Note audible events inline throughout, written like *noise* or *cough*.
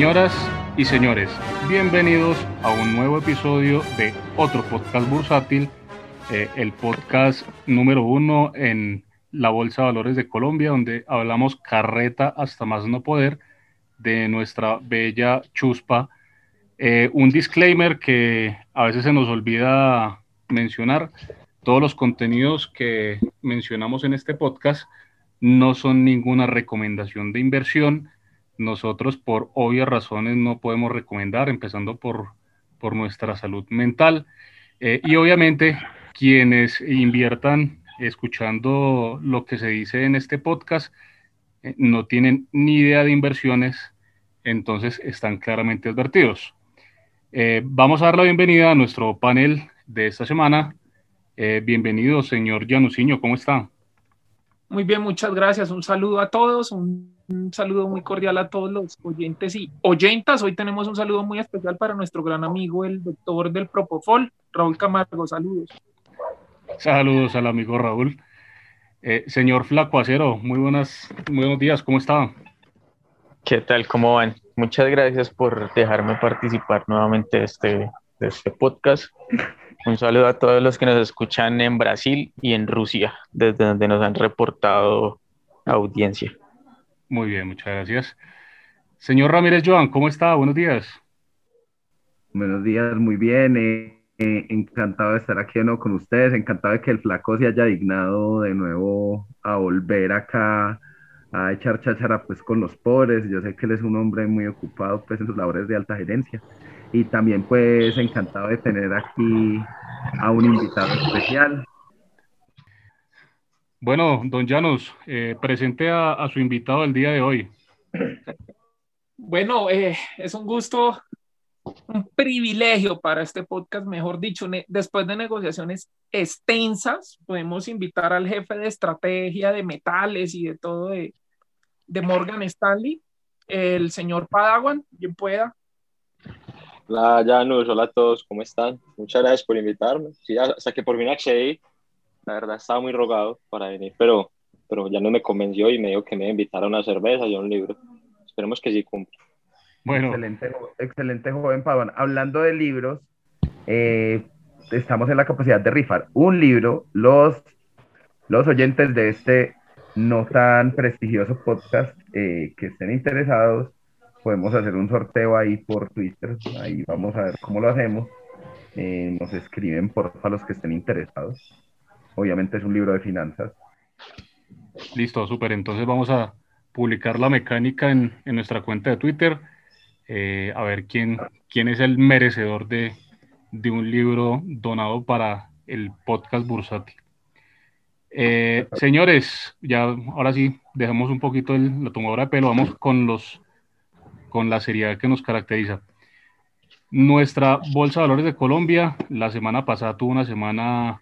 Señoras y señores, bienvenidos a un nuevo episodio de otro podcast bursátil, eh, el podcast número uno en la Bolsa de Valores de Colombia, donde hablamos carreta hasta más no poder de nuestra bella chuspa. Eh, un disclaimer que a veces se nos olvida mencionar, todos los contenidos que mencionamos en este podcast no son ninguna recomendación de inversión, nosotros por obvias razones no podemos recomendar, empezando por, por nuestra salud mental. Eh, y obviamente quienes inviertan escuchando lo que se dice en este podcast eh, no tienen ni idea de inversiones, entonces están claramente advertidos. Eh, vamos a dar la bienvenida a nuestro panel de esta semana. bienvenido, señor Januciño, ¿cómo está? Muy bien, muchas gracias. Un saludo a todos, un saludo muy cordial a todos los oyentes y oyentas. Hoy tenemos un saludo muy especial para nuestro gran amigo, el doctor del Propofol, Raúl Camargo. Saludos. Saludos al amigo Raúl. Eh, señor Flaco Acero, muy, buenas, muy buenos días, ¿cómo está? ¿Qué tal? ¿Cómo van? Muchas gracias por dejarme participar nuevamente de este, de este podcast. Un saludo a todos los que nos escuchan en Brasil y en Rusia, desde donde nos han reportado audiencia. Muy bien, muchas gracias. Señor Ramírez Joan, ¿cómo está? Buenos días. Buenos días, muy bien. Eh, eh, encantado de estar aquí de nuevo con ustedes. Encantado de que el flaco se haya dignado de nuevo a volver acá a echar cháchara pues con los pobres. Yo sé que él es un hombre muy ocupado pues en sus labores de alta gerencia. Y también pues encantado de tener aquí a un invitado especial. Bueno, don Llanos, eh, presente a, su invitado el día de hoy. Bueno, eh, es un gusto, un privilegio para este podcast, mejor dicho, después de negociaciones extensas, podemos invitar al jefe de estrategia de metales y de todo de, Morgan Stanley, el señor Padawan, quien pueda. Hola, Janus, hola a todos, ¿cómo están? Muchas gracias por invitarme. Sí, hasta que por fin accedí la verdad estaba muy rogado para venir, pero, pero ya no me convenció y me dijo que me iba a una cerveza y a un libro. Esperemos que sí cumpla. Bueno. Excelente, excelente joven Pavan. Hablando de libros, eh, estamos en la capacidad de rifar un libro. Los, los oyentes de este no tan prestigioso podcast eh, que estén interesados, podemos hacer un sorteo ahí por Twitter. Ahí vamos a ver cómo lo hacemos. Eh, nos escriben por a los que estén interesados. Obviamente es un libro de finanzas. Listo, súper. Entonces vamos a publicar la mecánica en, nuestra cuenta de Twitter. Eh, a ver quién, quién es el merecedor de, un libro donado para el podcast bursátil. Eh, señores, ya ahora sí, dejamos un poquito la tomadora de pelo, vamos con, los, con la seriedad que nos caracteriza. Nuestra Bolsa de Valores de Colombia la semana pasada tuvo una semana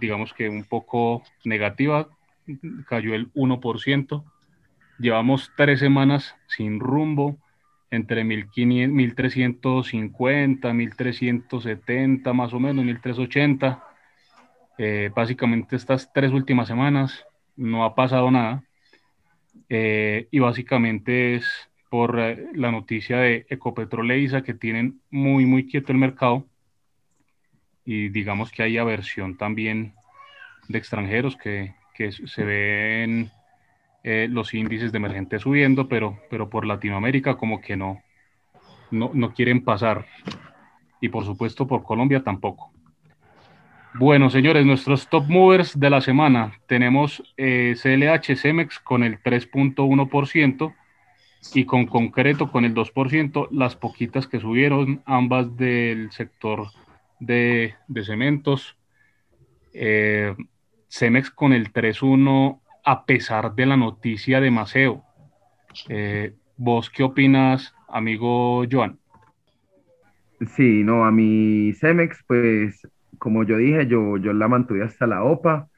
digamos que un poco negativa, cayó el 1%. Llevamos tres semanas sin rumbo, entre 1350, 1370 más o menos, 1380. Eh, básicamente estas tres últimas semanas no ha pasado nada. Eh, y básicamente es por eh, la noticia de Ecopetrol e que tienen muy, muy quieto el mercado y digamos que hay aversión también de extranjeros que, que se ven eh, los índices de emergentes subiendo, pero, pero por Latinoamérica como que no, no, no quieren pasar. Y por supuesto por Colombia tampoco. Bueno, señores, nuestros top movers de la semana. Tenemos eh, CLH Cemex con el 3.1% y con concreto con el 2%, las poquitas que subieron, ambas del sector de, cementos. Eh, Cemex con el 3-1 a pesar de la noticia de Maceo. Eh, ¿Vos qué opinas, amigo Joan? Sí, no, a mi Cemex, pues como yo dije, yo, yo la mantuve hasta la OPA.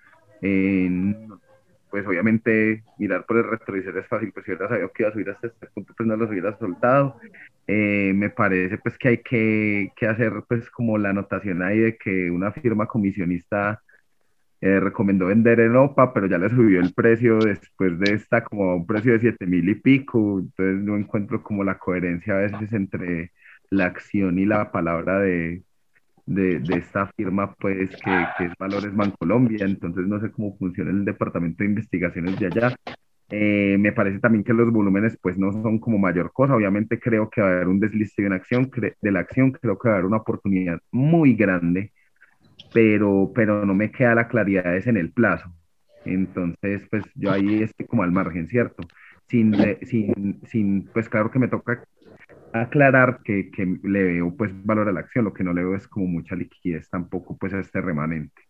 Pues obviamente mirar por el retrovisor es fácil, pues si hubiera sabido que iba a subir hasta este punto, pues no los hubiera soltado. Eh, me parece pues que hay que, hacer pues como la anotación ahí de que una firma comisionista eh, recomendó vender en OPA, pero ya le subió el precio después de esta como un precio de 7 mil y pico, entonces no encuentro como la coherencia a veces entre la acción y la palabra de, de, de esta firma, pues que, que es Valores Bancolombia, entonces no sé cómo funciona el departamento de investigaciones de allá, eh, me parece también que los volúmenes pues no son como mayor cosa. Obviamente creo que va a haber un desliste de, una acción, de la acción, creo que va a haber una oportunidad muy grande, pero, pero no me queda la claridad es en el plazo. Entonces, pues yo ahí estoy como al margen, ¿cierto? Sin, sin, sin pues claro que me toca aclarar que, que, le veo pues valor a la acción, lo que no le veo es como mucha liquidez tampoco pues a este remanente.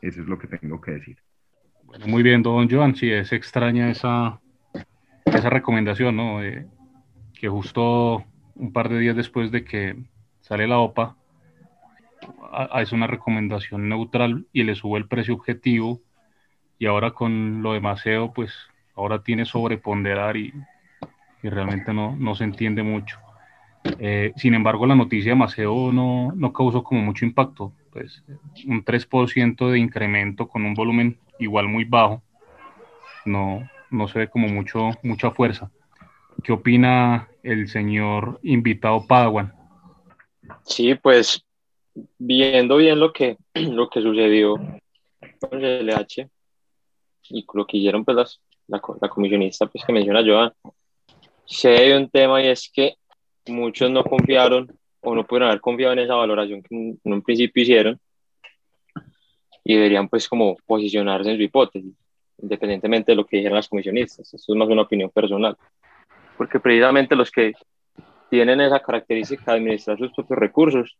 Eso es lo que tengo que decir muy bien, don Joan, sí, es extraña esa, esa recomendación, ¿no? que justo un par de días después de que sale la OPA, es una recomendación neutral y le sube el precio objetivo y ahora con lo de pues ahora tiene sobreponderar y, y realmente no, no, se entiende mucho. Eh, sin embargo, la noticia de Maceo no, no causó como mucho impacto, pues un 3% de incremento con un volumen igual muy bajo, no, no se ve como mucho, mucha fuerza. ¿Qué opina el señor invitado Padawan? Sí, pues viendo bien lo que, *clears throat* lo que sucedió con el LH y lo que hicieron pues la, la, comisionista pues, que menciona Joan, se hay un tema y es que muchos no confiaron o no pudieron haber confiado en esa valoración que en un principio hicieron y deberían pues como posicionarse en su hipótesis, independientemente de lo que dijeran las comisionistas. Esto es más una opinión personal, porque precisamente los que tienen esa característica de administrar sus propios recursos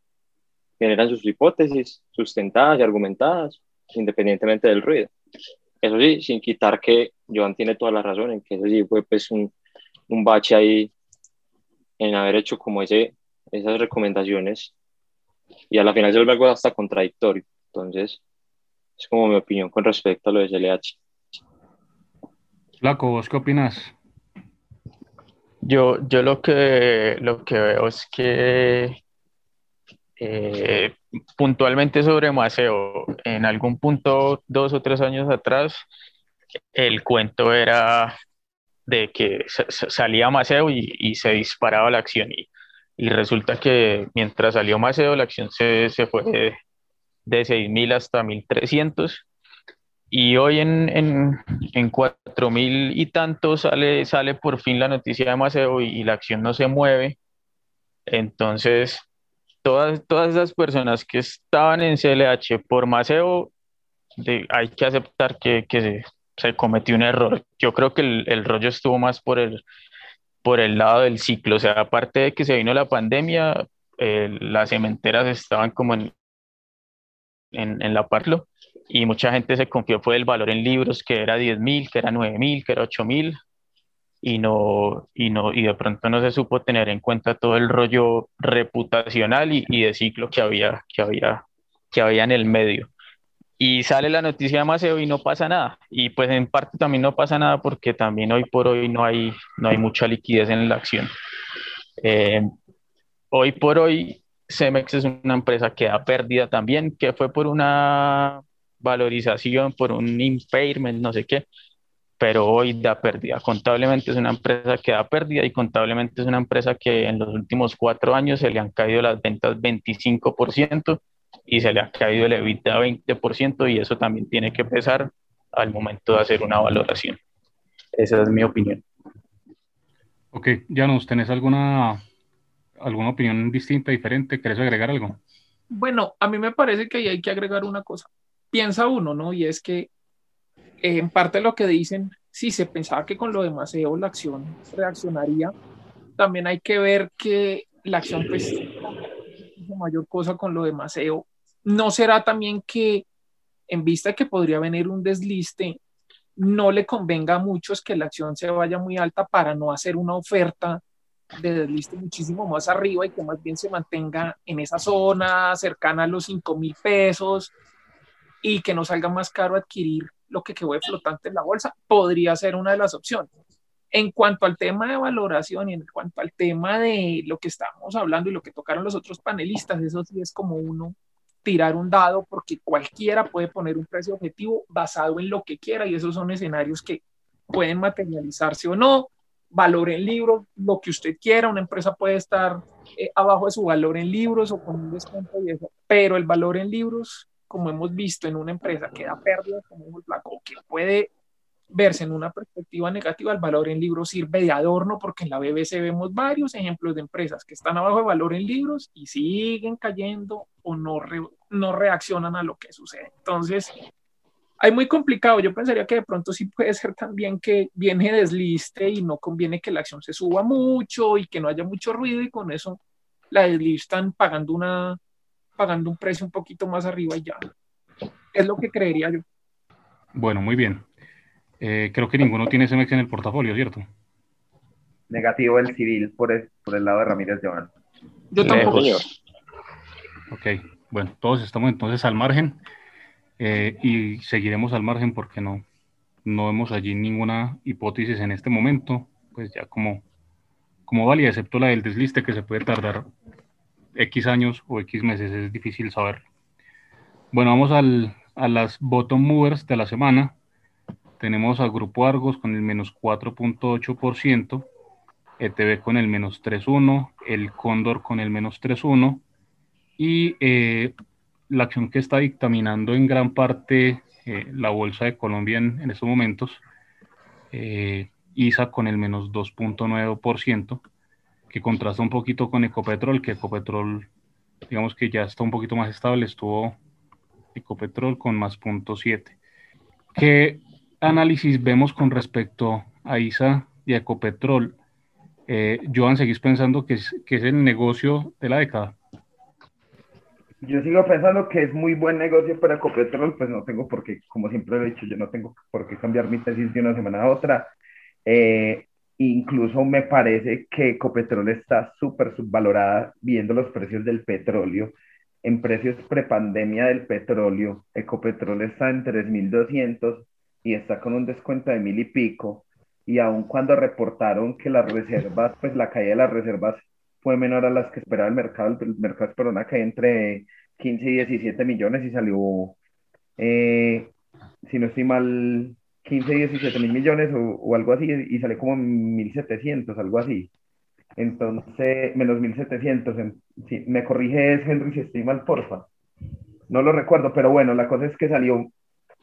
generan sus hipótesis sustentadas y argumentadas, independientemente del ruido. Eso sí, sin quitar que Joan tiene toda la razón en que eso sí fue pues un, un bache ahí en haber hecho como ese, esas recomendaciones y a la final se vuelve algo hasta contradictorio. Entonces, es como mi opinión con respecto a lo de SLH. Flaco, ¿vos qué opinas? Yo, yo lo, que, lo que veo es que eh, puntualmente sobre Maceo, en algún punto, dos o tres años atrás, el cuento era de que salía Maceo y, se disparaba la acción. Y, y, resulta que mientras salió Maceo, la acción se, se fue de 6.000 hasta 1.300 y hoy en, en, en 4.000 y tanto sale, sale por fin la noticia de Maceo y, la acción no se mueve. Entonces, todas, todas esas personas que estaban en CLH por Maceo, de, hay que aceptar que, que se, cometió un error. Yo creo que el, el, rollo estuvo más por el, por el lado del ciclo. O sea, aparte de que se vino la pandemia, eh, las cementeras estaban como en, en, en la Parlo y mucha gente se confió fue el valor en libros que era 10 mil, que era 9 mil, que era 8 mil y no, y no, y de pronto no se supo tener en cuenta todo el rollo reputacional y, y de ciclo que había, que había, que había en el medio. Y sale la noticia de Maceo y no pasa nada. Y pues en parte también no pasa nada porque también hoy por hoy no hay, no hay mucha liquidez en la acción. Eh, hoy por hoy Cemex es una empresa que da pérdida también, que fue por una valorización, por un impairment, no sé qué, pero hoy da pérdida. Contablemente es una empresa que da pérdida y contablemente es una empresa que en los últimos cuatro años se le han caído las ventas 25% y se le ha caído el EBITDA 20% y eso también tiene que pesar al momento de hacer una valoración. Esa es mi opinión. Ok, Janus, ¿tenés alguna alguna opinión distinta, diferente? ¿Querés agregar algo? Bueno, a mí me parece que ahí hay que agregar una cosa. Piensa uno, ¿no? Y es que eh, en parte lo que dicen, si se pensaba que con lo de Maceo la acción reaccionaría, también hay que ver que la acción, pues, mayor cosa con lo de Maceo. ¿No será también que en vista de que podría venir un desliste, no le convenga a muchos que la acción se vaya muy alta para no hacer una oferta de desliste muchísimo más arriba y que más bien se mantenga en esa zona cercana a los 5 mil pesos y que no salga más caro adquirir lo que quedó flotante en la bolsa, podría ser una de las opciones. En cuanto al tema de valoración y en cuanto al tema de lo que estábamos hablando y lo que tocaron los otros panelistas, eso sí es como uno tirar un dado porque cualquiera puede poner un precio objetivo basado en lo que quiera y esos son escenarios que pueden materializarse o no. Valor en libros, lo que usted quiera, una empresa puede estar eh, abajo de su valor en libros o con un descuento pero el valor en libros, como hemos visto en una empresa que da pérdidas, como el Blanco, que puede verse en una perspectiva negativa, el valor en libros sirve de adorno porque en la BBC vemos varios ejemplos de empresas que están abajo de valor en libros y siguen cayendo o no, reaccionan a lo que sucede. Entonces, hay muy complicado. Yo pensaría que de pronto sí puede ser también que viene desliste y no conviene que la acción se suba mucho y que no haya mucho ruido y con eso la deslistan pagando, una, pagando un precio un poquito más arriba y ya. Es lo que creería yo. Bueno, muy bien. Eh, creo que ninguno tiene CMX en el portafolio, ¿cierto? Negativo el civil por el, por el lado de Ramírez Joan. Yo tampoco. Ok, bueno, todos estamos entonces al margen eh, y seguiremos al margen porque no, no vemos allí ninguna hipótesis en este momento, pues ya como, como válida, excepto la del desliste que se puede tardar X años o X meses, es difícil saber. Bueno, vamos al, a las bottom movers de la semana tenemos a Grupo Argos con el menos 4.8%, ETB con el menos 3.1%, el Cóndor con el menos 3.1% y eh, la acción que está dictaminando en gran parte eh, la Bolsa de Colombia en, estos momentos, eh, ISA con el menos 2.9%, que contrasta un poquito con Ecopetrol, que Ecopetrol, digamos que ya está un poquito más estable, estuvo Ecopetrol con más 0.7. Que análisis vemos con respecto a ISA y Ecopetrol? Eh, Joan, ¿seguís pensando que es, que es el negocio de la década? Yo sigo pensando que es muy buen negocio para Ecopetrol, pues no tengo por qué, como siempre he dicho, yo no tengo por qué cambiar mi tesis de una semana a otra. Eh, incluso me parece que Ecopetrol está súper subvalorada viendo los precios del petróleo. En precios prepandemia del petróleo, Ecopetrol está en 3.200 y está con un descuento de mil y pico. Y aun cuando reportaron que las reservas, pues la caída de las reservas fue menor a las que esperaba el mercado, el mercado esperó una caída entre 15 y 17 millones y salió, eh, si no estoy mal, 15 y 17 mil millones o, o, algo así, y salió como 1.700, algo así. Entonces, menos 1.700. Si, me corrige Henry si estoy mal, porfa. No lo recuerdo, pero bueno, la cosa es que salió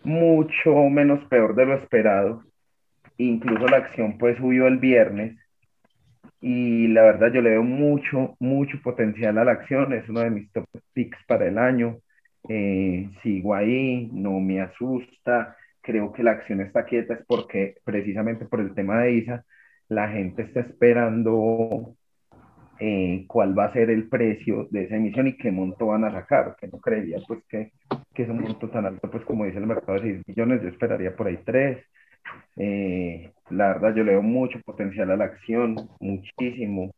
mucho menos peor de lo esperado. Incluso la acción pues subió el viernes y la verdad yo le veo mucho, mucho potencial a la acción. Es uno de mis top picks para el año. Eh, sigo ahí, no me asusta. Creo que la acción está quieta es porque precisamente por el tema de ISA, la gente está esperando eh, cuál va a ser el precio de esa emisión y qué monto van a sacar, que no creería pues que, que es un monto tan alto, pues como dice el mercado de 6 millones, yo esperaría por ahí 3. Eh, la verdad yo le veo mucho potencial a la acción, muchísimo,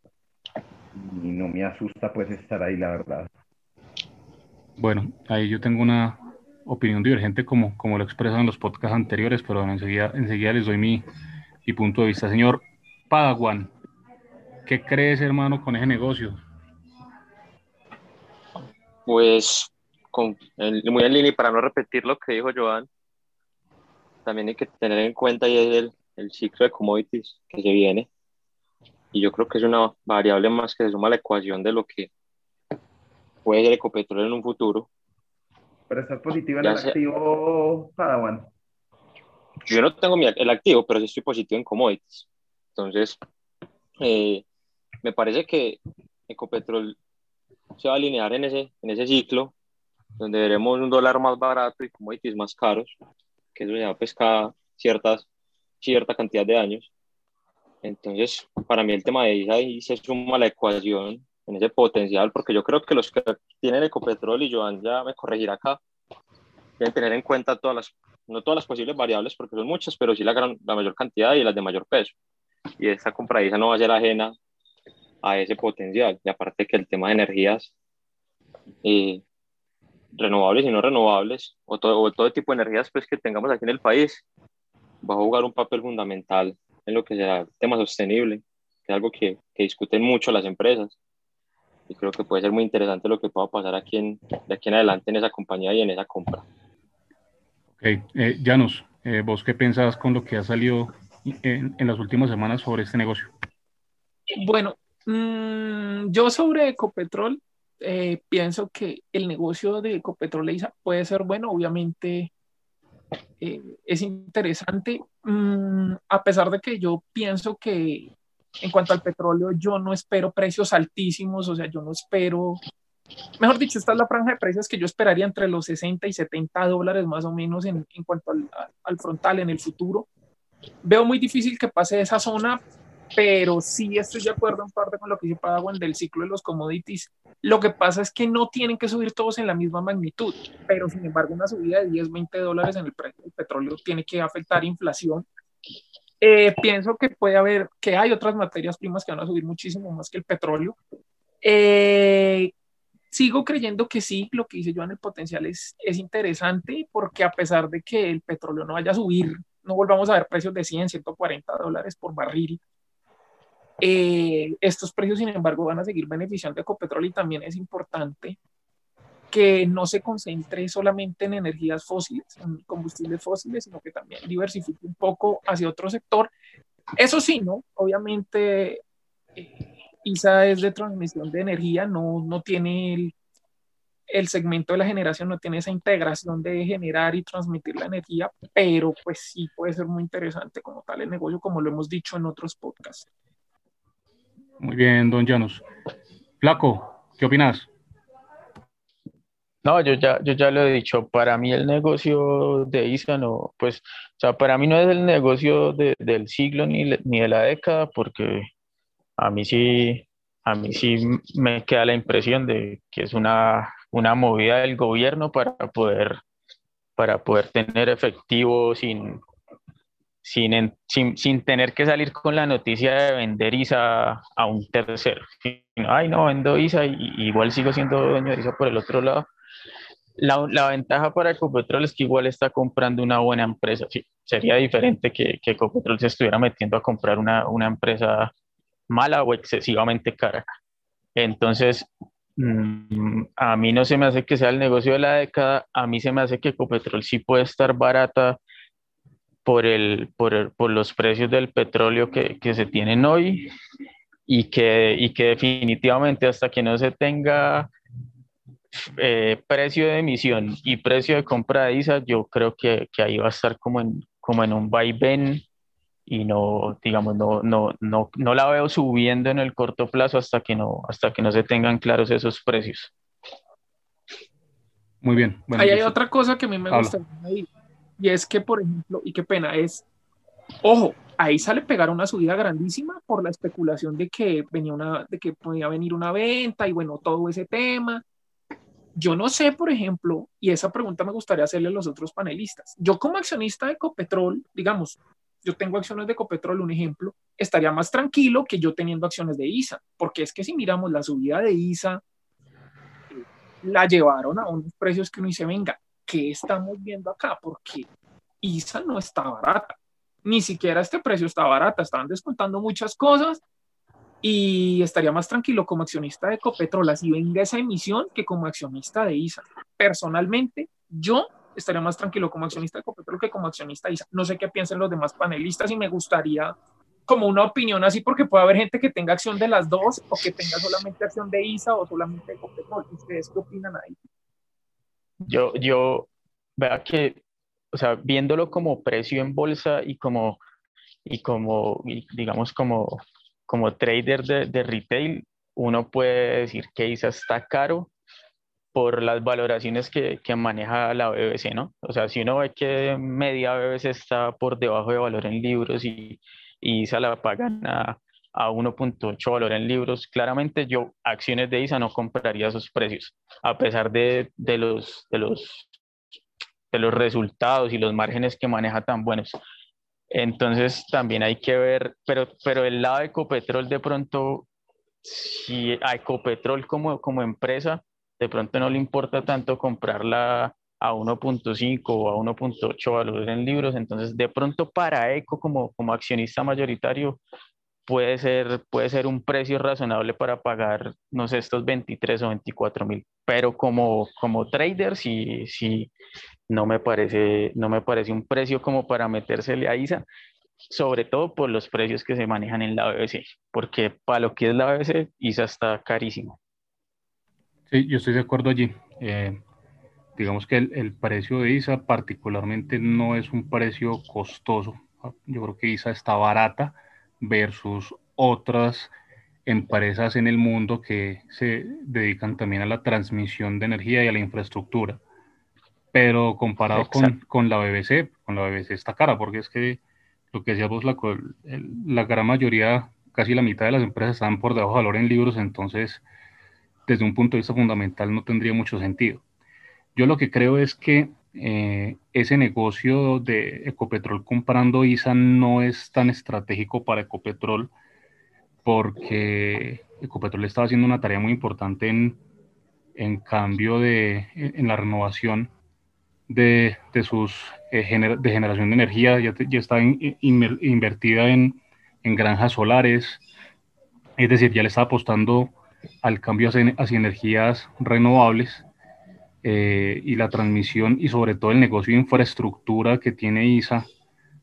y no me asusta pues estar ahí, la verdad. Bueno, ahí yo tengo una opinión divergente como, como lo expresan en los podcasts anteriores, pero enseguida, enseguida les doy mi, mi punto de vista. Señor Padawan, ¿Qué crees, hermano, con ese negocio? Pues, con, muy en línea, para no repetir lo que dijo Joan, también hay que tener en cuenta el, el ciclo de commodities que se viene. Y yo creo que es una variable más que se suma a la ecuación de lo que puede ser Ecopetrol en un futuro. Pero estás positivo en el activo Padawan. Yo no tengo el activo, pero sí estoy positivo en commodities. Entonces, eh, me parece que Ecopetrol se va a alinear en ese, en ese ciclo, donde veremos un dólar más barato y commodities más caros, que eso ya cada ciertas, cierta cantidad de años. Entonces, para mí el tema de ISA ahí se suma la ecuación en ese potencial, porque yo creo que los que tienen Ecopetrol, y Joan ya me corregirá acá, deben tener en cuenta todas las, no todas las posibles variables, porque son muchas, pero sí la, gran, la mayor cantidad y las de mayor peso. Y esta compra ISA no va a ser ajena a ese potencial. Y aparte que el tema de energías eh, renovables y no renovables, o todo, todo tipo de energías pues, que tengamos aquí en el país, va a jugar un papel fundamental en lo que será el tema sostenible, que es algo que, que discuten mucho las empresas. y creo que puede ser muy interesante lo que pueda pasar aquí en, de aquí en adelante en esa compañía y en esa compra. Ok, eh, Janus, eh, ¿vos qué pensás con lo que ha salido en, en las últimas semanas sobre este negocio? Bueno, mmm, yo sobre Ecopetrol eh, pienso que el negocio de Ecopetrol puede ser bueno, obviamente eh, es interesante, mmm, a pesar de que yo pienso que en cuanto al petróleo, yo no espero precios altísimos, o sea, yo no espero, mejor dicho, esta es la franja de precios que yo esperaría entre los 60 y 70 dólares más o menos en, en cuanto al, al, frontal en el futuro. Veo muy difícil que pase esa zona, pero sí estoy de acuerdo en parte con lo que dice Padawan del ciclo de los commodities. Lo que pasa es que no tienen que subir todos en la misma magnitud, pero sin embargo una subida de 10, 20 dólares en el precio del petróleo tiene que afectar inflación eh, pienso que puede haber, que hay otras materias primas que van a subir muchísimo más que el petróleo. Eh, sigo creyendo que sí, lo que dice yo en el potencial es, es interesante porque a pesar de que el petróleo no vaya a subir, no volvamos a ver precios de 100, 140 dólares por barril. Eh, estos precios, sin embargo, van a seguir beneficiando a Ecopetrol y también es importante que no se concentre solamente en energías fósiles, en combustibles fósiles, sino que también diversifique un poco hacia otro sector. Eso sí, ¿no? Obviamente, eh, ISA es de transmisión de energía, no, no tiene el, el, segmento de la generación, no tiene esa integración de generar y transmitir la energía, pero pues sí puede ser muy interesante como tal el negocio, como lo hemos dicho en otros podcasts. Muy bien, don Llanos. Flaco, ¿qué opinas? No, yo ya, yo ya lo he dicho, para mí el negocio de ISA no, pues, o sea, para mí no es el negocio de, del siglo ni, ni de la década, porque a mí sí, a mí sí me queda la impresión de que es una, una movida del gobierno para poder, para poder tener efectivo sin, sin, sin, sin, tener que salir con la noticia de vender ISA a un tercero. Ay, no, vendo ISA y, igual sigo siendo dueño de ISA por el otro lado la, la, ventaja para Ecopetrol es que igual está comprando una buena empresa. Sí, sería diferente que, que Ecopetrol se estuviera metiendo a comprar una, una empresa mala o excesivamente cara. Entonces, mmm, a mí no se me hace que sea el negocio de la década, a mí se me hace que Ecopetrol sí puede estar barata por, el, por, el, por los precios del petróleo que, que se tienen hoy y que, y que definitivamente hasta que no se tenga eh, precio de emisión y precio de compra de ISA, yo creo que, que, ahí va a estar como en, como en un vaivén y no, digamos, no, no, no, no la veo subiendo en el corto plazo hasta que no, hasta que no se tengan claros esos precios. Muy bien. Bueno, ahí hay otra cosa que a mí me gusta ahí, y es que, por ejemplo, y qué pena, es, ojo, ahí sale pegar una subida grandísima por la especulación de que venía una, de que podía venir una venta y bueno, todo ese tema yo no sé, por ejemplo, y esa pregunta me gustaría hacerle a los otros panelistas. Yo como accionista de Ecopetrol, digamos, yo tengo acciones de Ecopetrol, un ejemplo, estaría más tranquilo que yo teniendo acciones de ISA, porque es que si miramos la subida de ISA, la llevaron a unos precios que uno dice, venga, ¿qué estamos viendo acá? Porque ISA no está barata, ni siquiera este precio está barata, estaban descontando muchas cosas y estaría más tranquilo como accionista de Ecopetrol si venga esa emisión que como accionista de ISA. Personalmente, yo estaría más tranquilo como accionista de Ecopetrol que como accionista de ISA. No sé qué piensen los demás panelistas y me gustaría como una opinión así porque puede haber gente que tenga acción de las dos o que tenga solamente acción de ISA o solamente de Ecopetrol. ¿Ustedes qué opinan ahí? Yo, yo, vea que, o sea, viéndolo como precio en bolsa y como, y como, digamos, como como trader de, de, retail, uno puede decir que ISA está caro por las valoraciones que, que, maneja la BBC, ¿no? O sea, si uno ve que media BBC está por debajo de valor en libros y, y ISA la pagan a, a 1.8 valor en libros, claramente yo acciones de ISA no compraría esos precios, a pesar de, de, los, de, los, de los resultados y los márgenes que maneja tan buenos. Entonces también hay que ver, pero, pero el lado de Ecopetrol de pronto, si a Ecopetrol como, como empresa, de pronto no le importa tanto comprarla a 1.5 o a 1.8 valor en libros, entonces de pronto para Eco como, como accionista mayoritario puede ser, puede ser un precio razonable para pagar, no sé, estos 23 o 24 mil. Pero como, como trader, sí, sí, no me parece, no me parece un precio como para metérsele a ISA, sobre todo por los precios que se manejan en la BBC, porque para lo que es la BBC, ISA está carísimo. Sí, yo estoy de acuerdo allí. Eh, digamos que el, el, precio de ISA particularmente no es un precio costoso. Yo creo que ISA está barata versus otras empresas en el mundo que se dedican también a la transmisión de energía y a la infraestructura. Pero comparado con, con, la BBC, con la BBC está cara, porque es que lo que decíamos, la, la gran mayoría, casi la mitad de las empresas están por debajo de valor en libros, entonces desde un punto de vista fundamental no tendría mucho sentido. Yo lo que creo es que eh, ese negocio de Ecopetrol comprando ISA no es tan estratégico para Ecopetrol porque Ecopetrol estaba haciendo una tarea muy importante en, en cambio de, en la renovación de, de sus eh, de generación de energía, ya, ya está invertida en, en, granjas solares, es decir, ya le está apostando al cambio hacia, hacia energías renovables eh, y la transmisión y sobre todo el negocio de infraestructura que tiene ISA,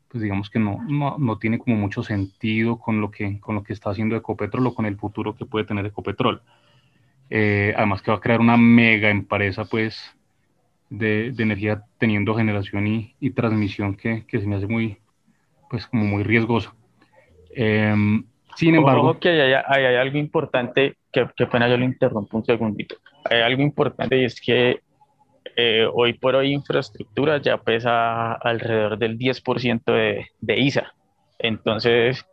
pues digamos que no, no, no, tiene como mucho sentido con lo, que, con lo que está haciendo Ecopetrol o con el futuro que puede tener Ecopetrol. Eh, además que va a crear una mega empresa pues de, de energía teniendo generación y, y transmisión que, que, se me hace muy pues como muy riesgosa. Eh, sin embargo... Ojo que hay, hay, hay, algo importante, que, que pena yo lo interrumpo un segundito. Hay algo importante y es que eh, hoy por hoy infraestructura ya pesa alrededor del 10% de, de ISA. Entonces,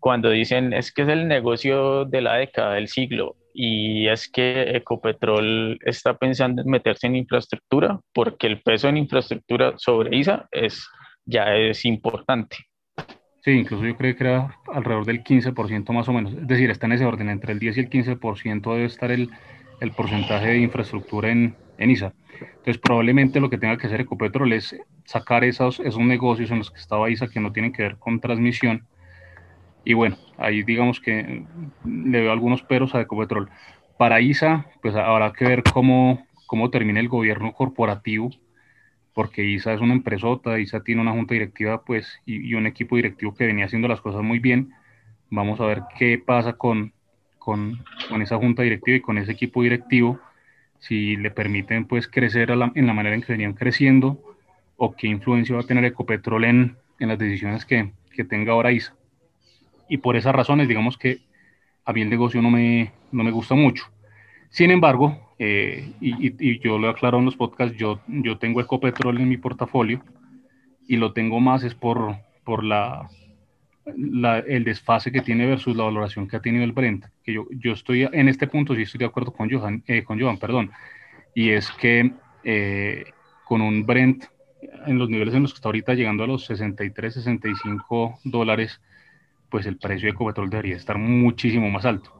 cuando dicen es que es el negocio de la década, del siglo, y es que Ecopetrol está pensando en meterse en infraestructura, porque el peso en infraestructura sobre ISA es, ya es importante. Sí, incluso yo creo que era alrededor del 15% más o menos. Es decir, está en ese orden, entre el 10 y el 15% debe estar el, el porcentaje de infraestructura en, en ISA. Entonces, probablemente lo que tenga que hacer Ecopetrol es sacar esos, esos negocios en los que estaba ISA que no tienen que ver con transmisión. Y bueno, ahí digamos que le veo algunos peros a Ecopetrol. Para ISA, pues habrá que ver cómo, cómo termina el gobierno corporativo, porque ISA es una empresota, ISA tiene una junta directiva pues, y, y un equipo directivo que venía haciendo las cosas muy bien. Vamos a ver qué pasa con, con, con esa junta directiva y con ese equipo directivo si le permiten pues crecer en la manera en que venían creciendo o qué influencia va a tener Ecopetrol en, en las decisiones que, que, tenga ahora ISA. Y por esas razones, digamos que a mí el negocio no me, no me gusta mucho. Sin embargo, eh, y, yo lo he aclarado en los podcasts, yo, yo tengo Ecopetrol en mi portafolio y lo tengo más es por, por la, la, el desfase que tiene versus la valoración que ha tenido el Brent, que yo, yo estoy en este punto, sí estoy de acuerdo con Johan, eh, con Johan perdón, y es que eh, con un Brent en los niveles en los que está ahorita llegando a los 63, 65 dólares, pues el precio de Ecopetrol debería estar muchísimo más alto.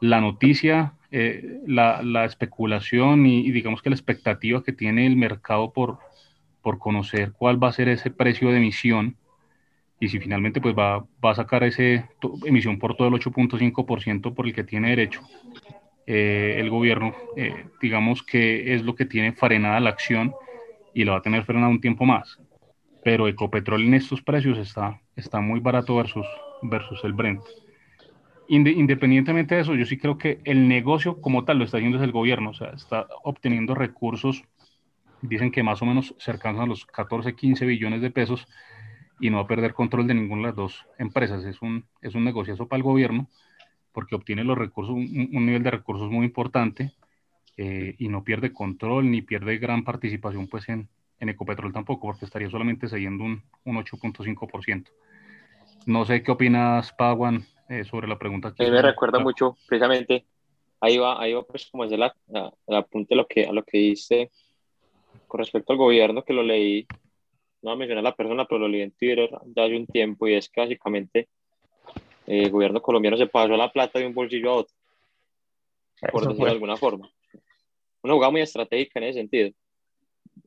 La noticia, eh, la, la, especulación y, y, digamos que la expectativa que tiene el mercado por, por conocer cuál va a ser ese precio de emisión, y si finalmente pues va, va a sacar esa emisión por todo el 8.5% por el que tiene derecho eh, el gobierno, eh, digamos que es lo que tiene frenada la acción y lo va a tener frenada un tiempo más. Pero Ecopetrol en estos precios está, está muy barato versus, versus el Brent. Independientemente de eso, yo sí creo que el negocio como tal lo está haciendo es el gobierno, o sea, está obteniendo recursos, dicen que más o menos cercanos a los 14, 15 billones de pesos, y no va a perder control de ninguna de las dos empresas. Es un, es un negociazo para el gobierno porque obtiene los recursos, un, un nivel de recursos muy importante eh, y no pierde control ni pierde gran participación pues en, en Ecopetrol tampoco porque estaría solamente siguiendo un, un 8.5%. No sé qué opinas, Paguan, eh, sobre la pregunta. Que me recuerda mucho, precisamente, ahí va, ahí va pues como hacer la, la, el apunte a lo que, a lo que dice con respecto al gobierno, que lo leí no voy a mencionar la persona, pero lo leí en Twitter ya hace un tiempo y es que básicamente eh, el gobierno colombiano se pasó la plata de un bolsillo a otro, por decirlo de alguna forma. Una jugada muy estratégica en ese sentido.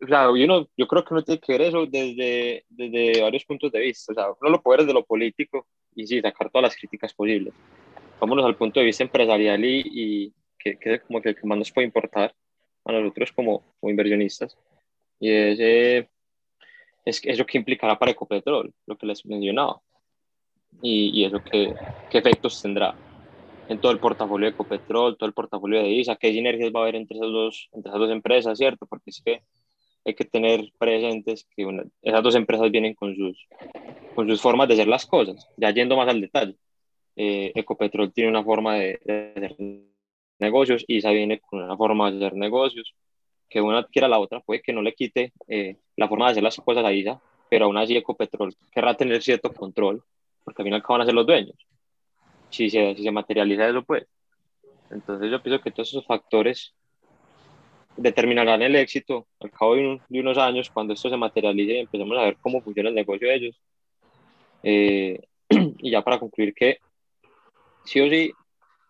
O sea, yo, yo creo que uno tiene que ver eso desde, desde varios puntos de vista. O sea, uno lo puede ver desde lo político, y sí, sacar todas las críticas posibles. Vámonos al punto de vista empresarial y, y que, es como que el que más nos puede importar a nosotros como, como inversionistas. Y es, eh, es eso que implicará para Ecopetrol, lo que les mencionaba. Y, y eso que, qué efectos tendrá en todo el portafolio de Ecopetrol, todo el portafolio de ISA, qué sinergias va a haber entre esas dos, entre esas dos empresas, ¿cierto? Porque es que hay que tener presentes que esas dos empresas vienen con sus, con sus formas de hacer las cosas, ya yendo más al detalle. Eh, Ecopetrol tiene una forma de, hacer negocios, ISA viene con una forma de hacer negocios, que una quiera la otra, puede que no le quite eh, la forma de hacer las cosas a ISA, pero aún así Ecopetrol querrá tener cierto control, porque al final van a ser los dueños si se, si se materializa eso, pues. Entonces yo pienso que todos esos factores determinarán el éxito al cabo de, unos años cuando esto se materialice y empecemos a ver cómo funciona el negocio de ellos. Eh, *clears throat* y ya para concluir que sí o sí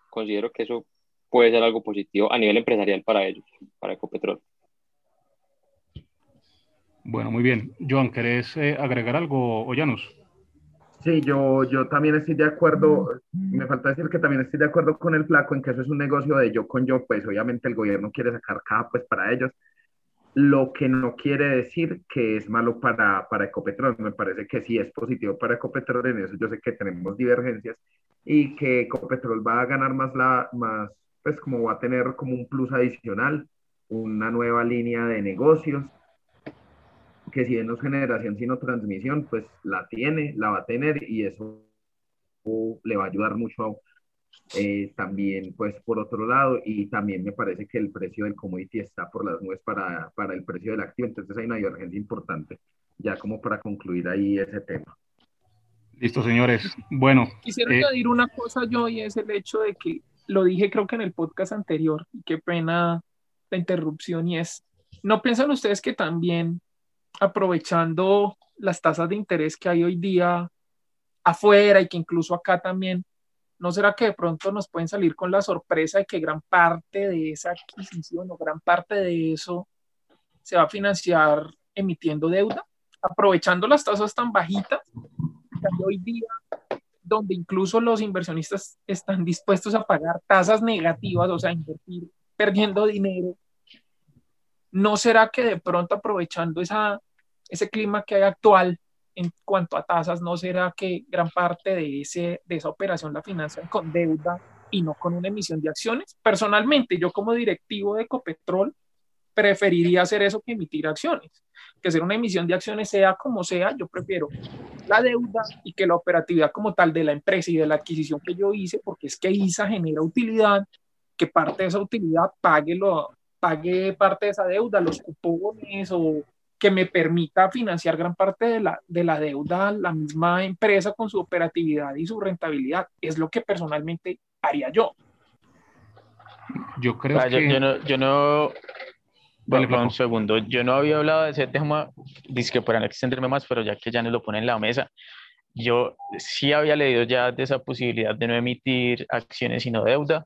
considero que eso puede ser algo positivo a nivel empresarial para ellos, para Ecopetrol. Bueno, muy bien. Joan, ¿querés eh, agregar algo, Ollanos? Sí, yo, yo también estoy de acuerdo, me falta decir que también estoy de acuerdo con el flaco en que eso es un negocio de yo con yo, pues obviamente el gobierno quiere sacar cada pues para ellos, lo que no quiere decir que es malo para, para Ecopetrol, me parece que sí es positivo para Ecopetrol, en eso yo sé que tenemos divergencias y que Ecopetrol va a ganar más, la, más pues como va a tener como un plus adicional, una nueva línea de negocios que si no es generación sino transmisión, pues la tiene, la va a tener y eso le va a ayudar mucho eh, también, pues por otro lado, y también me parece que el precio del commodity está por las nubes para, para el precio del activo, entonces hay una divergencia importante, ya como para concluir ahí ese tema. Listo, señores. Bueno. Quisiera eh, añadir una cosa yo y es el hecho de que lo dije creo que en el podcast anterior, y qué pena la interrupción, y es, ¿no piensan ustedes que también aprovechando las tasas de interés que hay hoy día afuera y que incluso acá también, ¿no será que de pronto nos pueden salir con la sorpresa de que gran parte de esa adquisición o gran parte de eso se va a financiar emitiendo deuda, aprovechando las tasas tan bajitas que hay hoy día, donde incluso los inversionistas están dispuestos a pagar tasas negativas, o sea, invertir perdiendo dinero ¿no será que de pronto aprovechando esa, ese clima que hay actual en cuanto a tasas, no será que gran parte de, ese, de esa operación la financian con deuda y no con una emisión de acciones? Personalmente, yo como directivo de Ecopetrol, preferiría hacer eso que emitir acciones. Que hacer una emisión de acciones sea como sea, yo prefiero la deuda y que la operatividad como tal de la empresa y de la adquisición que yo hice, porque es que ISA genera utilidad, que parte de esa utilidad pague lo, pague parte de esa deuda, los cupones o que me permita financiar gran parte de la, de la deuda la misma empresa con su operatividad y su rentabilidad. Es lo que personalmente haría yo. Yo creo que... Yo, no... Yo no... un segundo, yo no había hablado de ese tema, dice para no extenderme más, pero ya que ya nos lo pone en la mesa, yo sí había leído ya de esa posibilidad de no emitir acciones sino deuda,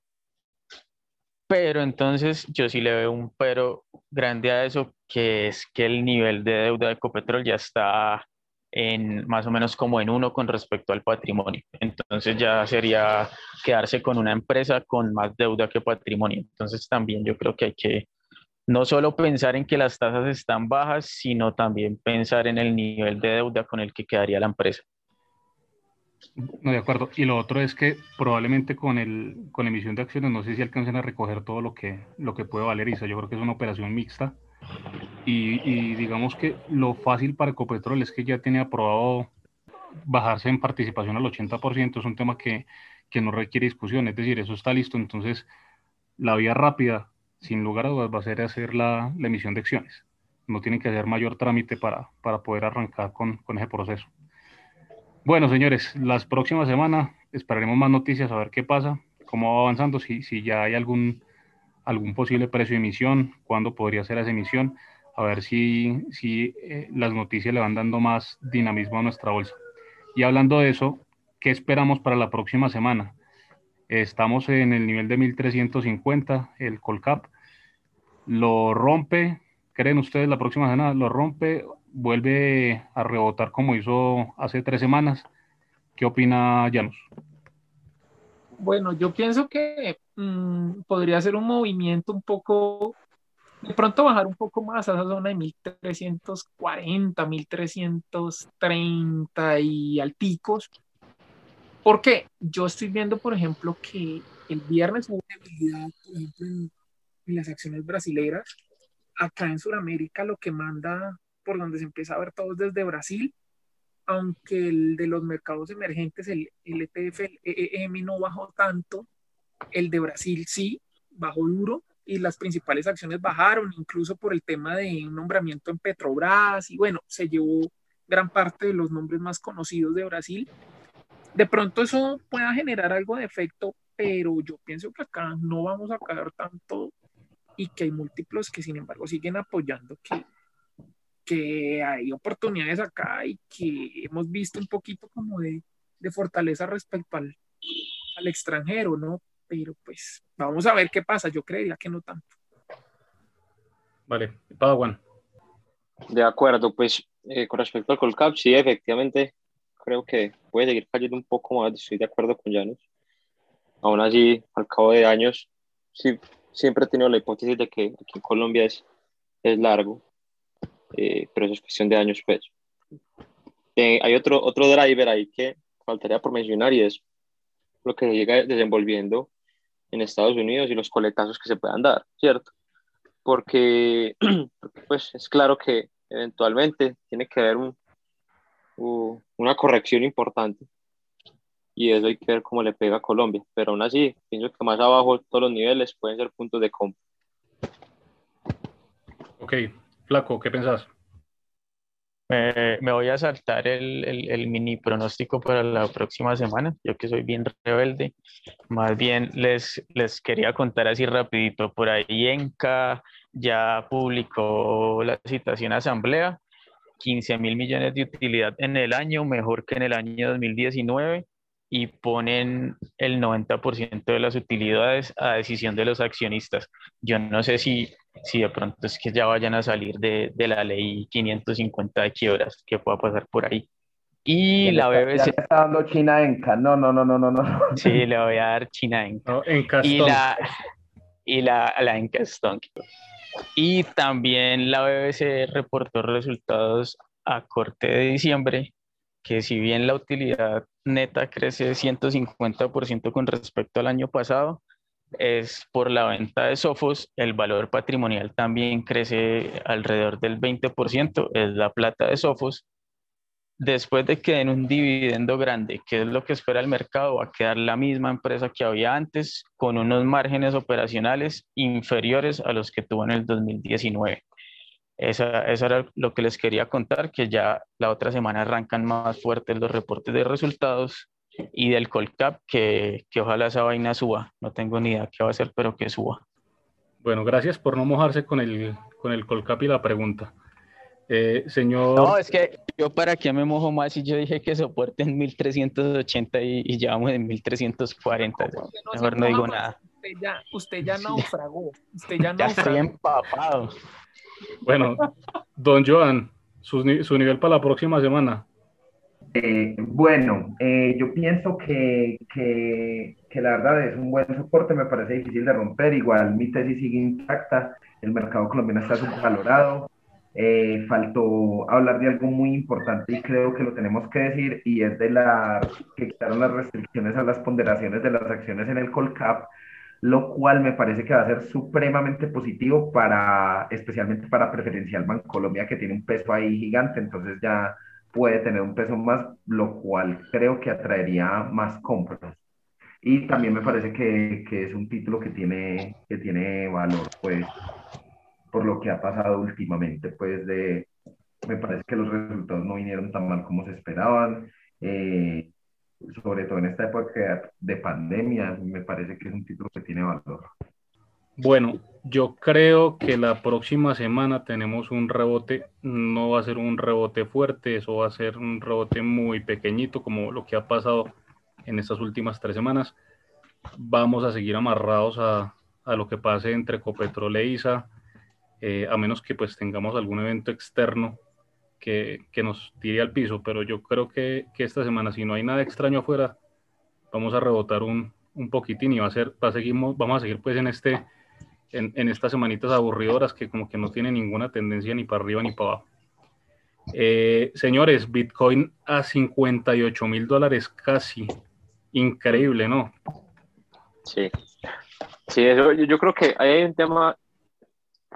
pero entonces yo sí le veo un pero grande a eso, que es que el nivel de deuda de Ecopetrol ya está en más o menos como en uno con respecto al patrimonio. Entonces ya sería quedarse con una empresa con más deuda que patrimonio. Entonces también yo creo que hay que no solo pensar en que las tasas están bajas, sino también pensar en el nivel de deuda con el que quedaría la empresa. No, de acuerdo. Y lo otro es que probablemente con, el, con emisión de acciones, no sé si alcancen a recoger todo lo que, lo que puede valer ISA. Yo creo que es una operación mixta. Y, y digamos que lo fácil para Ecopetrol es que ya tiene aprobado bajarse en participación al 80%. Es un tema que, que no requiere discusión. Es decir, eso está listo. Entonces, la vía rápida, sin lugar a dudas, va a ser hacer la, la emisión de acciones. No tienen que hacer mayor trámite para, para poder arrancar con, con ese proceso. Bueno, señores, las próximas semanas esperaremos más noticias a ver qué pasa, cómo va avanzando, si, si ya hay algún, algún posible precio de emisión, cuándo podría ser esa emisión, a ver si, si eh, las noticias le van dando más dinamismo a nuestra bolsa. Y hablando de eso, ¿qué esperamos para la próxima semana? Estamos en el nivel de 1350, el Colcap. ¿Lo rompe? ¿Creen ustedes la próxima semana? ¿Lo rompe vuelve a rebotar como hizo hace tres semanas. ¿Qué opina Janus? Bueno, yo pienso que mm, podría ser un movimiento un poco, de pronto bajar un poco más a esa zona de 1340, 1330 y alticos. Porque yo estoy viendo, por ejemplo, que el viernes en las acciones brasileras. Acá en Sudamérica lo que manda, por donde se empieza a ver todo es desde Brasil, aunque el de los mercados emergentes, el, el ETF, el EEM no bajó tanto, el de Brasil sí, bajó duro y las principales acciones bajaron, incluso por el tema de un nombramiento en Petrobras y bueno, se llevó gran parte de los nombres más conocidos de Brasil. De pronto eso pueda generar algo de efecto, pero yo pienso que acá no vamos a caer tanto y que hay múltiplos que sin embargo siguen apoyando que, que hay oportunidades acá y que hemos visto un poquito como de, de fortaleza respecto al, al, extranjero, ¿no? Pero pues vamos a ver qué pasa, yo creería que no tanto. Vale, Padawan. De acuerdo, pues eh, con respecto al Colcap, sí, efectivamente, creo que puede seguir cayendo un poco más, estoy de acuerdo con Janus. Aún así, al cabo de años, sí, siempre he tenido la hipótesis de que aquí en Colombia es, es largo, eh, pero eso es cuestión de años, pues. Eh, hay otro, otro driver ahí que faltaría por mencionar y es lo que se llega desenvolviendo en Estados Unidos y los coletazos que se puedan dar, ¿cierto? Porque, *clears throat* pues es claro que eventualmente tiene que haber un, una corrección importante y eso hay que ver cómo le pega a Colombia, pero aún así pienso que más abajo todos los niveles pueden ser puntos de compra. Ok, Flaco, ¿qué pensás? Me, me voy a saltar el, el, el, mini pronóstico para la próxima semana, yo que soy bien rebelde. Más bien les, les quería contar así rapidito, por ahí ENCA ya publicó la citación a asamblea, 15 mil millones de utilidad en el año, mejor que en el año 2019 y ponen el 90% de las utilidades a decisión de los accionistas. Yo no sé si, si de pronto es que ya vayan a salir de, de la ley 550 de quiebras, que pueda pasar por ahí. Y la BBC... Ya está dando China Enca. No, no, no, no, no, no. *laughs* Sí, le voy a dar China Enca. No, Enca y la, y la, la Enca Stonk. Y también la BBC reportó resultados a corte de diciembre que si bien la utilidad neta crece 150% con respecto al año pasado, es por la venta de Sofos, el valor patrimonial también crece alrededor del 20%, es la plata de Sofos. Después de que den un dividendo grande, que es lo que espera el mercado, va a quedar la misma empresa que había antes, con unos márgenes operacionales inferiores a los que tuvo en el 2019. Esa, eso era lo que les quería contar, que ya la otra semana arrancan más fuertes los reportes de resultados y del Colcap, que, que ojalá esa vaina suba. No tengo ni idea qué va a ser, pero que suba. Bueno, gracias por no mojarse con el, con el Colcap y la pregunta. Eh, señor... No, es que yo para qué me mojo más y yo dije que soporte en 1380 y, y llevamos en 1340. No, Mejor no digo nada. Usted ya, usted ya *laughs* naufragó. Usted ya, ya estoy empapado. Bueno, don Joan, su, su, nivel para la próxima semana. Eh, bueno, eh, yo pienso que, que, la verdad es un buen soporte, me parece difícil de romper, igual mi tesis sigue intacta, el mercado colombiano está subvalorado, eh, faltó hablar de algo muy importante y creo que lo tenemos que decir, y es de la que quitaron las restricciones a las ponderaciones de las acciones en el Colcap, lo cual me parece que va a ser supremamente positivo para, especialmente para Preferencial Bancolombia, que tiene un peso ahí gigante, entonces ya puede tener un peso más, lo cual creo que atraería más compras. Y también me parece que, que es un título que tiene, que tiene valor, pues, por lo que ha pasado últimamente, pues, de, me parece que los resultados no vinieron tan mal como se esperaban. Eh, sobre todo en esta época de pandemia, me parece que es un título que tiene valor. Bueno, yo creo que la próxima semana tenemos un rebote, no va a ser un rebote fuerte, eso va a ser un rebote muy pequeñito como lo que ha pasado en estas últimas tres semanas. Vamos a seguir amarrados a, a lo que pase entre Copetrol e ISA, eh, a menos que pues tengamos algún evento externo que, que, nos tire al piso, pero yo creo que, que, esta semana, si no hay nada extraño afuera, vamos a rebotar un, un poquitín y va a ser, va a seguir, vamos a seguir pues en este, en, en, estas semanitas aburridoras que como que no tienen ninguna tendencia ni para arriba ni para abajo. Eh, señores, Bitcoin a 58 mil dólares casi. Increíble, ¿no? Sí. Sí, eso, yo, creo que hay un tema,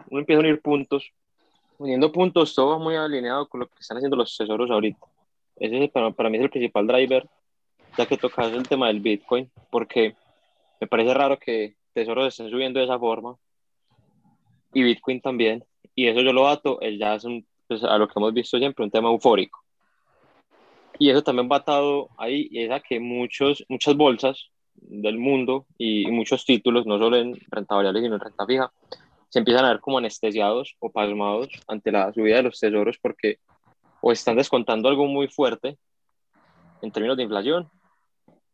uno empieza a unir puntos, uniendo puntos, todo muy alineado con lo que están haciendo los tesoros ahorita. Ese para, para mí es el principal driver, ya que tocas el tema del Bitcoin, porque me parece raro que tesoros estén subiendo de esa forma y Bitcoin también. Y eso yo lo ato, el ya es un pues, a lo que hemos visto siempre, un tema eufórico. Y eso también va atado ahí, es a que muchos, muchas bolsas del mundo y, muchos títulos, no solo en renta variable, sino en renta fija, se empiezan a ver como anestesiados o pasmados ante la subida de los tesoros porque o están descontando algo muy fuerte en términos de inflación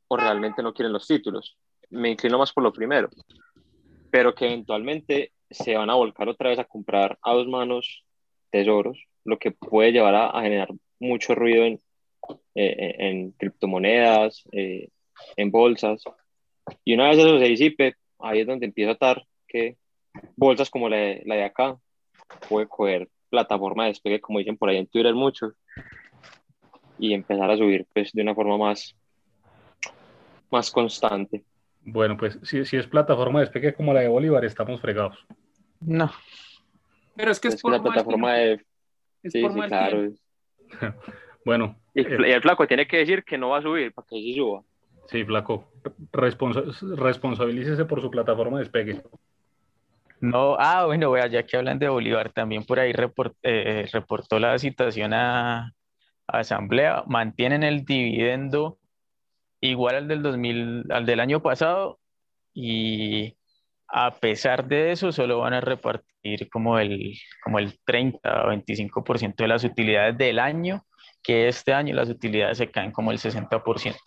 o realmente no quieren los títulos. Me inclino más por lo primero, pero que eventualmente se van a volcar otra vez a comprar a dos manos tesoros, lo que puede llevar a, generar mucho ruido en, eh, en criptomonedas, eh, en bolsas. Y una vez eso se disipe, ahí es donde empieza a estar que bolsas como la de, la de acá puede coger plataforma de despegue, como dicen por ahí en Twitter muchos, y empezar a subir pues, de una forma más, más constante. Bueno, pues si, si es plataforma de despegue como la de Bolívar, estamos fregados. No, pero es que es, es por la plataforma de... Es sí, por sí, claro. *laughs* bueno. Y, eh, el flaco tiene que decir que no va a subir para que sí suba. Sí, flaco. Responsa responsabilícese por su plataforma de despegue. No, ah, bueno, vea, ya que hablan de Bolívar, también por ahí report, eh, reportó la citación a, Asamblea. Mantienen el dividendo igual al del 2000, al del año pasado y a pesar de eso, solo van a repartir como el, como el 30 o 25% de las utilidades del año, que este año las utilidades se caen como el 60%.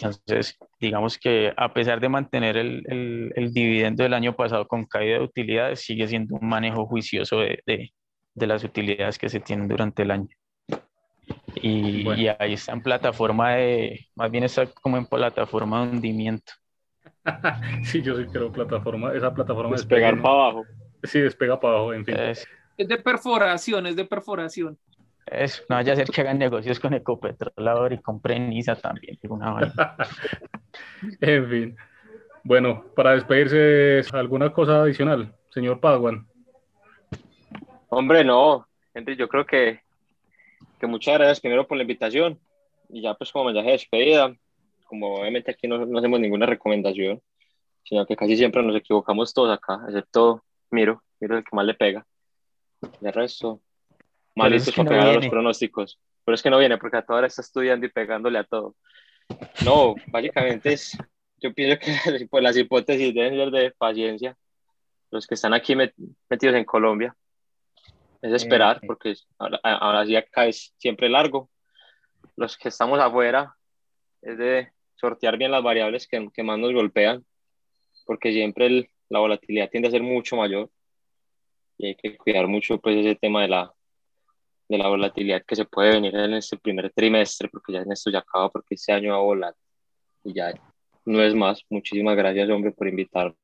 Entonces, digamos que a pesar de mantener el, el, el dividendo del año pasado con caída de utilidades, sigue siendo un manejo juicioso de, de, de las utilidades que se tienen durante el año. Y, bueno. y, ahí está en plataforma de, más bien está como en plataforma de hundimiento. *laughs* sí, yo sí quiero plataforma, esa plataforma. Despegar para abajo. Sí, despega para abajo, en fin. Es, es de perforación, es de perforación. Es, no vaya a ser que hagan negocios con Ecopetrol y compren NISA también. Una *laughs* en fin. Bueno, para despedirse, ¿alguna cosa adicional, señor Padawan? Hombre, no, Henry, yo creo que, que muchas gracias primero por la invitación y ya pues como mensaje de despedida, como obviamente aquí no, no, hacemos ninguna recomendación, sino que casi siempre nos equivocamos todos acá, excepto Miro, Miro es el que más le pega. De resto, mal es que no pegar los pronósticos. Pero es que no viene porque a toda hora está estudiando y pegándole a todo. No, básicamente es, yo pienso que *laughs* pues, las hipótesis deben ser de paciencia. Los que están aquí met, metidos en Colombia. Es esperar, porque ahora, ahora sí acá es siempre largo. Los que estamos afuera es de sortear bien las variables que, que más nos golpean, porque siempre el, la volatilidad tiende a ser mucho mayor y hay que cuidar mucho pues ese tema de la, de la volatilidad que se puede venir en este primer trimestre, porque ya en esto ya acaba, porque este año va a volar y ya no es más. Muchísimas gracias, hombre, por invitarme.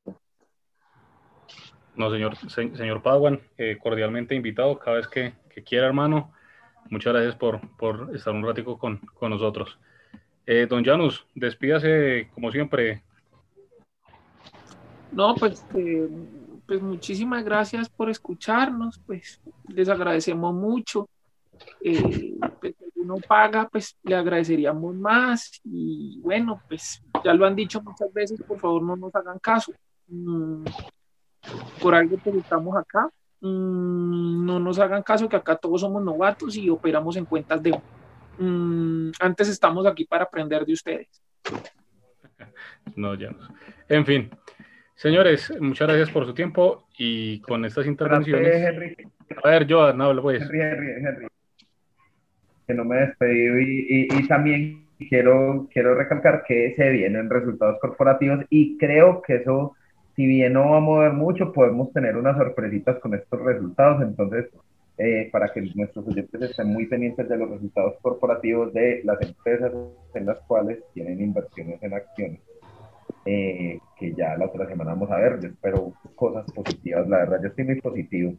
No, señor, se, señor Padawan, eh, cordialmente invitado cada vez que, que, quiera, hermano. Muchas gracias por, por estar un ratico con, con nosotros. Eh, don Janus, despídase como siempre. No, pues, eh, pues muchísimas gracias por escucharnos, pues les agradecemos mucho. Eh, pues, uno paga, pues le agradeceríamos más. Y bueno, pues ya lo han dicho muchas veces, por favor no nos hagan caso. Mm, por algo pues estamos acá. Mm, no nos hagan caso que acá todos somos novatos y operamos en cuentas de Mm, antes estamos aquí para aprender de ustedes. *laughs* No, ya no. En fin, señores, muchas gracias por su tiempo y con estas intervenciones. Henry. A ver, yo no hablo pues. Henry, Henry, Henry. Que no me despedí y, y, y, también quiero, quiero recalcar que se vienen resultados corporativos y creo que eso, si bien no va a mover mucho, podemos tener unas sorpresitas con estos resultados. Entonces, eh, para que nuestros oyentes estén muy pendientes de los resultados corporativos de las empresas en las cuales tienen inversiones en acciones. Eh, que ya la otra semana vamos a ver. Yo espero cosas positivas, la verdad, yo estoy muy positivo,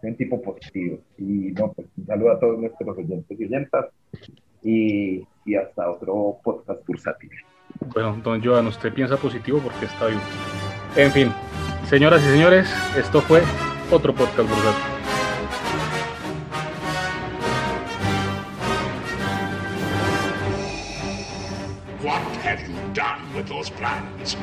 soy un tipo positivo. Y no, pues un saludo a todos nuestros oyentes y oyentas y, y hasta otro podcast bursátil. Bueno, don Joan, usted piensa positivo porque está vivo. En fin, señoras y señores, esto fue otro podcast bursátil. With those plans?